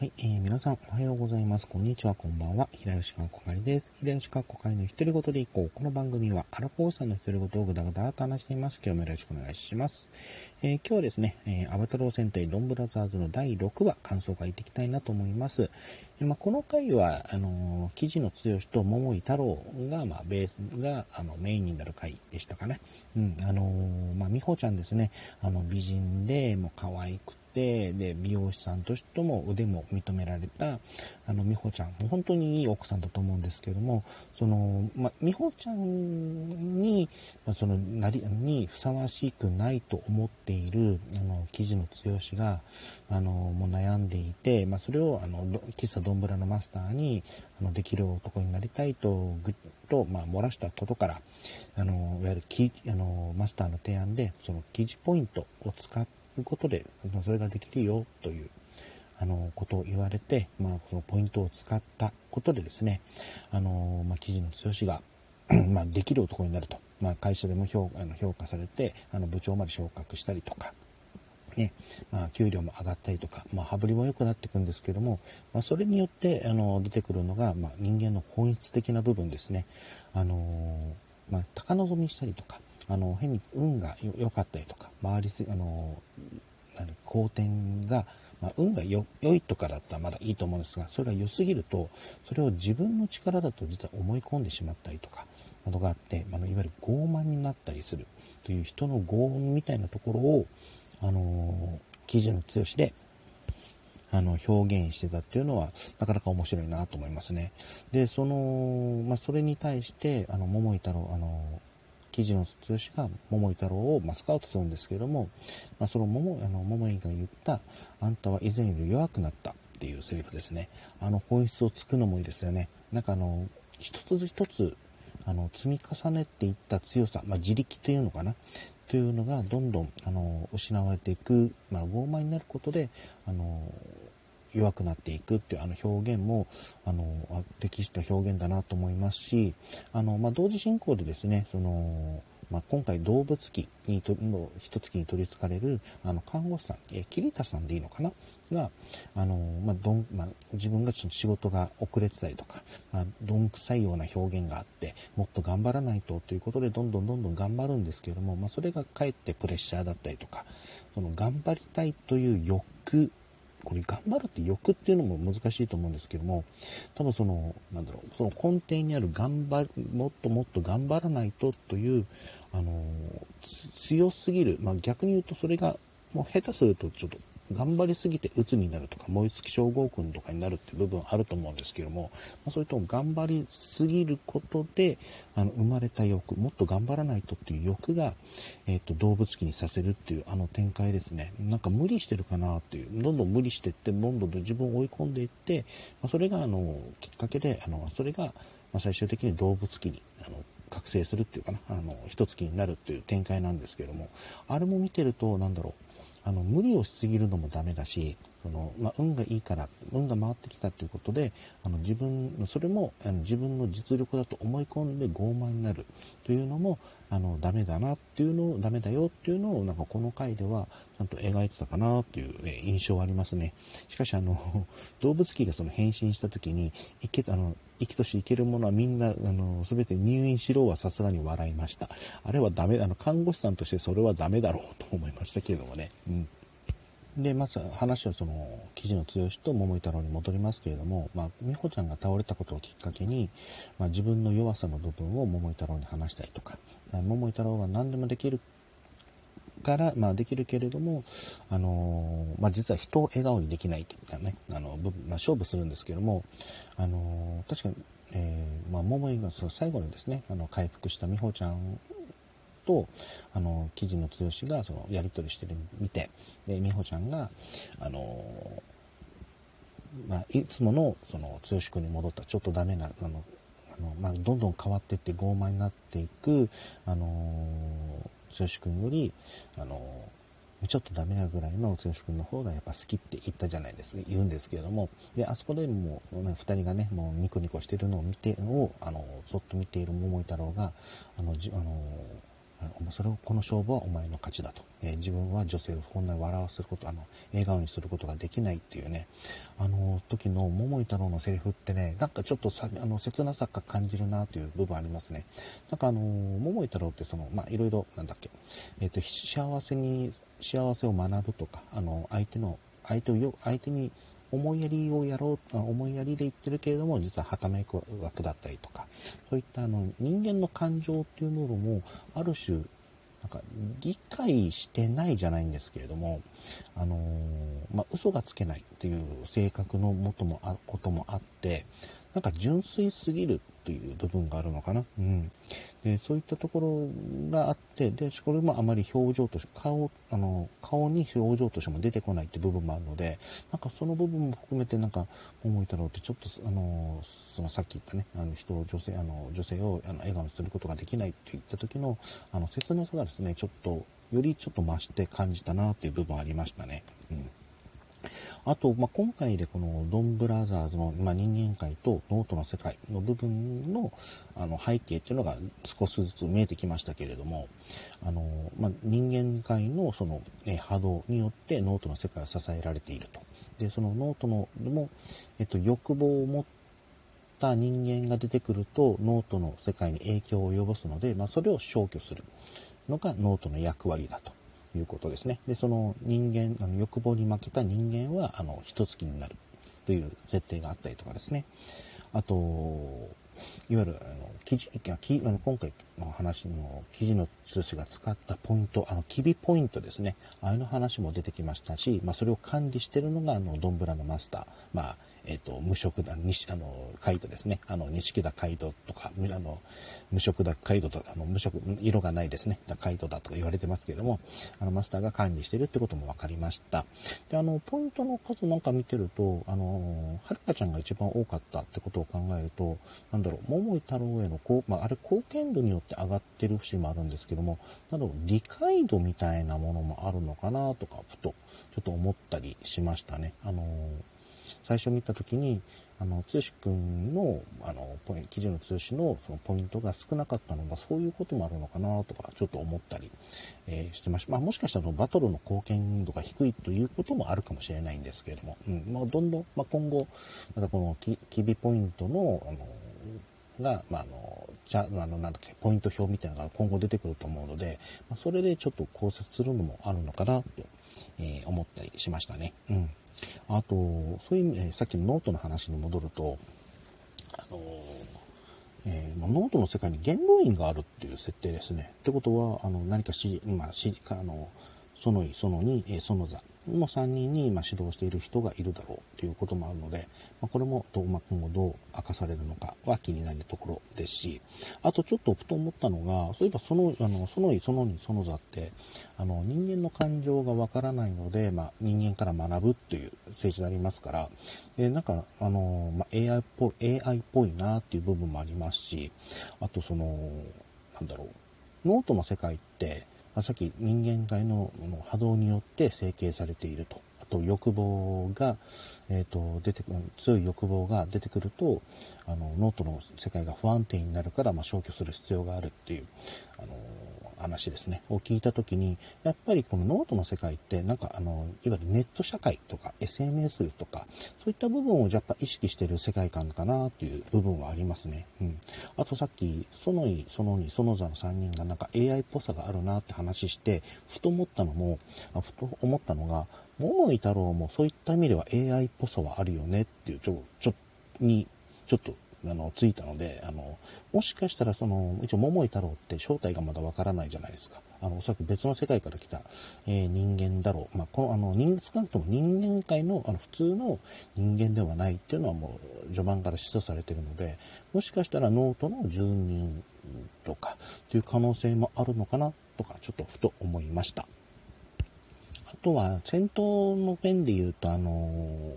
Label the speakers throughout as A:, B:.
A: はい、えー、皆さんおはようございます。こんにちは、こんばんは。平吉かっこかりです。平吉かっこかりの一人ごとでいこう。この番組は、アラフォーさんの一人ごとをぐだぐだと話しています。今日もよろしくお願いします。えー、今日はですね、えー、アバタロー戦隊ドンブラザーズの第6話、感想を書いていきたいなと思います。えー、まあ、この回は、あのー、記事の剛と桃井太郎が、まあ、ベースが、あの、メインになる回でしたかね。うん、あのー、まあ、美穂ちゃんですね、あの、美人で、もう可愛くて、で、美容師さんとしても腕も認められた、あの、美穂ちゃん、もう本当にいい奥さんだと思うんですけども、その、ま美穂ちゃんに、まその、なり、にふさわしくないと思っている、あの、記事の剛が、あの、もう悩んでいて、まあ、それを、あの、喫茶どんぶらのマスターに、あの、できる男になりたいと、ぐっと、まあ、漏らしたことから、あの、いわゆるキ、あの、マスターの提案で、その記事ポイントを使って、いうことで、まあ、それができるよという、あの、ことを言われて、まあ、そのポイントを使ったことでですね、あの、まあ、記事の剛が まあ、できる男になると。まあ、会社でも評あの評価されて、あの、部長まで昇格したりとか、ね、まあ、給料も上がったりとか、まあ、羽振りも良くなっていくんですけども、まあ、それによって、あの、出てくるのが、まあ、人間の本質的な部分ですね。あのまあ、高望みしたりとか、あの、変に運が良かったりとか、周りす、あの、何、好転が、まあ、運が良いとかだったらまだいいと思うんですが、それが良すぎると、それを自分の力だと実は思い込んでしまったりとか、などがあって、あの、いわゆる傲慢になったりするという人の傲慢みたいなところを、あの、記事の強しで、あの、表現してたっていうのは、なかなか面白いなと思いますね。で、その、まあ、それに対して、あの、桃井太郎、あの、記事の通詞が桃井太郎を、まスカウトするんですけれども、まあ、その桃あの桃井が言った「あんたは以前より弱くなった」っていうセリフですね。あの本質をつくのもいいですよね。なんかあの一つ一つあの積み重ねていった強さ、まあ、自力というのかな。というのがどんどんあの失われていく、まあ、傲慢になることであの弱くなっていくっていうあの表現もあの適した表現だなと思いますしあの、まあ、同時進行でですねそのまあ、今回動物機にとの一月に取りつかれるあの看護師さん、え桐田さんでいいのかな？が、あのまあどんまあ、自分がちょっと仕事が遅れてたりとか、まあ、どんくさいような表現があってもっと頑張らないとということでどんどんどんどん頑張るんですけれども、まあ、それがかえってプレッシャーだったりとかその頑張りたいという欲これ頑張るって欲っていうのも難しいと思うんですけども、多分その、なんだろう、その根底にある頑張、もっともっと頑張らないとという、あの、強すぎる、まあ逆に言うとそれが、もう下手するとちょっと頑張りすぎて鬱になるとか燃え尽き症候群とかになるっていう部分あると思うんですけども、まあ、それとも頑張りすぎることであの生まれた欲もっと頑張らないとっていう欲が、えーと、動物期にさせるっていうあの展開ですね。なんか無理してるかなっていうどんどん無理してってどんどん自分を追い込んでいって、まあ、それがあのきっかけであのそれが、ま、最終的に動物期にあの覚醒するっていうかなあの一月になるっていう展開なんですけどもあれも見てると何だろうあの無理をしすぎるのもダメだしその、まあ、運がいいから運が回ってきたということであの自分のそれもあの自分の実力だと思い込んで傲慢になるというのもあのダメだなっていうのをダメだよっていうのをなんかこの回ではちゃんと描いてたかなっていう、印象はありますねしかしあの 動物機がその変身した時にいけあの生きとし生けるものはみんな、あの、すべて入院しろはさすがに笑いました。あれはダメ、あの、看護師さんとしてそれはダメだろうと思いましたけれどもね。うん。で、まず話はその、記事の剛と桃井太郎に戻りますけれども、まあ、美穂ちゃんが倒れたことをきっかけに、まあ、自分の弱さの部分を桃井太郎に話したりとか、桃井太郎は何でもできるから、まあ、できるけれども、あのー、まあ、実は人を笑顔にできないといったね、あの、部分、まあ、勝負するんですけども、あのー、確かに、えー、まあ、桃井がその最後にですね、あの、回復した美穂ちゃんと、あの、記事の剛が、その、やり取りしてる見て、で、美穂ちゃんが、あのまあ、いつもの、その、剛君に戻った、ちょっとダメな、あの、あの、まあ、どんどん変わっていって傲慢になっていく、あの剛君より、あのちょっとダメなぐらいの剛君の方がやっぱ好きって言ったじゃないですか、言うんですけれども、で、あそこでもう、ね、2人がね、もうニコニコしてるのを見て、を、あの、そっと見ている桃井太郎が、あの、じあのそれをこの勝負はお前の勝ちだと、えー、自分は女性をこんなに笑わせることあの笑顔にすることができないっていうね。あの時の桃井太郎のセリフってねなんかちょっとさあの切なさが感じるなという部分ありますね。なんかあの桃井太郎ってそのまあいろいろなんだっけ、えーと、幸せに幸せを学ぶとかあの相手の相手をよ相手に思いやりをやろう、思いやりで言ってるけれども、実ははためく枠だったりとか、そういったあの人間の感情っていうものも、ある種、なんか理解してないじゃないんですけれども、あのー、まあ、嘘がつけないっていう性格のもともあこともあって、なんか純粋すぎるという部分があるのかな。うん。で、そういったところがあって、で、これもあまり表情として、顔、あの、顔に表情としても出てこないって部分もあるので、なんかその部分も含めて、なんか、桃井太郎ってちょっと、あの、そのさっき言ったね、あの人を、女性、あの、女性をあの笑顔にすることができないって言った時の、あの、切なさがですね、ちょっと、よりちょっと増して感じたなっていう部分ありましたね。うん。あと、まあ、今回でこのドンブラザーズの、まあ、人間界と脳人の世界の部分のあの背景っていうのが少しずつ見えてきましたけれども、あのまあ、人間界のその、え波動によって脳人の世界は支えられていると。で、その脳人のでも、えっと、欲望を持った人間が出てくると脳人の世界に影響を及ぼすので、まあ、それを消去するのが脳人の役割だと。いうことですね。で、その人間、あの欲望に負けた人間は、あの、ヒトツ鬼になるという設定があったりとかですね。あと、いわゆる、あの、記事、あの今回の話のキジの変身が使ったポイント、あの、キビポイントですね。ああいうの話も出てきましたし、まあ、それを管理してるのが、あの、ドンブラのマスター。まあ、えっ、ー、と、無色だ、にあの、カイトですね。あの、錦田カイトとか、あの、無色だカイトとか、あの、無色、色がないですね。カイトだとか言われてますけれども、あの、マスターが管理してるってことも分かりました。で、あの、ポイントの数なんか見てると、あの、はるかちゃんが一番多かったってことを考えると、なんだろう、桃井太郎への、こう、まあ、あれ、貢献度によって上がってる節もあるんですけども、なんだろう、理解度みたいなものもあるのかなとか、ふと、ちょっと思ったりしましたね。あの最初見た時に、あの、つしくんの、あの、記事の通信のそのポイントが少なかったのが、そういうこともあるのかなとか、ちょっと思ったり、えー、してました。まあ、もしかしたらバトルの貢献度が低いということもあるかもしれないんですけれども、うん、まあ、どんどん、まあ、今後、またこのき、キビポイントの、あの、が、まあ、あの、じゃ、あの、なんだっけ、ポイント表みたいなのが今後出てくると思うので、まあ、それでちょっと考察するのもあるのかなと、えー、思ったりしましたね。うん。あと、そういう意味、えさっきの脳人の話に戻ると、あのえー、脳人の世界に元老院があるっていう設定ですね。ってことは、あの、何かし、まあ、し、あの、ソノイ、ソノニ、え、ソノザの3人に、ま指導している人がいるだろうということもあるので、まあ、これもどう、まあ、今後どう明かされるのかは気になるところですし、あとちょっとふと思ったのが、そういえばその、あの、そのい、その2、その座って、あの、人間の感情がわからないので、まあ、人間から学ぶっていう政治でありますから、え、なんか、あの、まあ、AI っぽい、AI っぽいなっていう部分もありますし、あとその、なんだろう、ノートの世界って、さっき人間界の波動によって成形されていると。あと欲望が、えっ、ー、と、出てくる、強い欲望が出てくると、あの、脳人の世界が不安定になるから、まあ、消去する必要があるっていう、あの、話ですね、を聞いた時に、やっぱりこの脳人の世界って、なんかあの、いわゆるネット社会とか SNS とか、そういった部分をやっぱ意識してる世界観かなっていう部分はありますね。うん。あとさっき、ソノイ、ソノニ、ソノザの3人がなんか AI っぽさがあるなって話して、ふと思ったのも、ふと思ったのが、桃井タロウもそういった意味では AI っぽさはあるよねっていう、ちょ、ちょ、に、ちょっとあの、ついたので、あの、もしかしたらその、一応桃井太郎って正体がまだわからないじゃないですか。あの、おそらく別の世界から来た、えー、人間だろう。まあ、この、あの、人、少なくとも人間界の、あの、普通の人間ではないっていうのはもう、序盤から示唆されてるので、もしかしたらノートの住人とか、っていう可能性もあるのかな、とか、ちょっとふと思いました。あとは、戦闘のペンで言うと、あの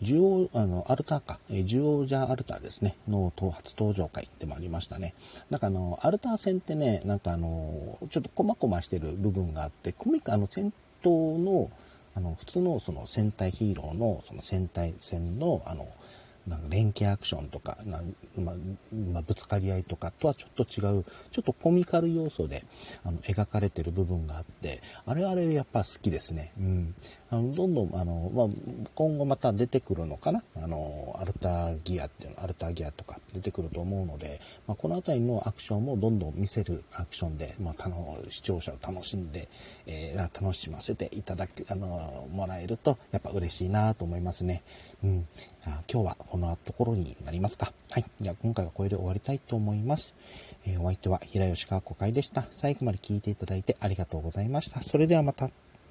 A: ジュオ、あの、アルターか、え、ジュオージャーアルターですね、の初登場会でもありましたね。なんかあの、アルター戦ってね、なんかあの、ちょっとコマコマしてる部分があって、コミカ、の、戦闘の、あの、普通のその戦隊ヒーローのその戦隊戦の、あの、なんか連携アクションとか、なままぶつかり合いとかとはちょっと違う、ちょっとコミカル要素であの描かれてる部分があって、あれあれやっぱ好きですね。うん。あのどんどん、あの、まあ、今後また出てくるのかな？あの、アルターギアっていうの、アルターギアとか出てくると思うので、まあ、この辺りのアクションもどんどん見せるアクションで、まあ、視聴者を楽しんで、えー、楽しませていただく、あの、もらえると、やっぱ嬉しいなと思いますね。うん。今日はこのところになりますか。はい。じゃあ今回はこれで終わりたいと思います。えー、お相手は平吉川子会でした。最後まで聞いていただいてありがとうございました。それではまた。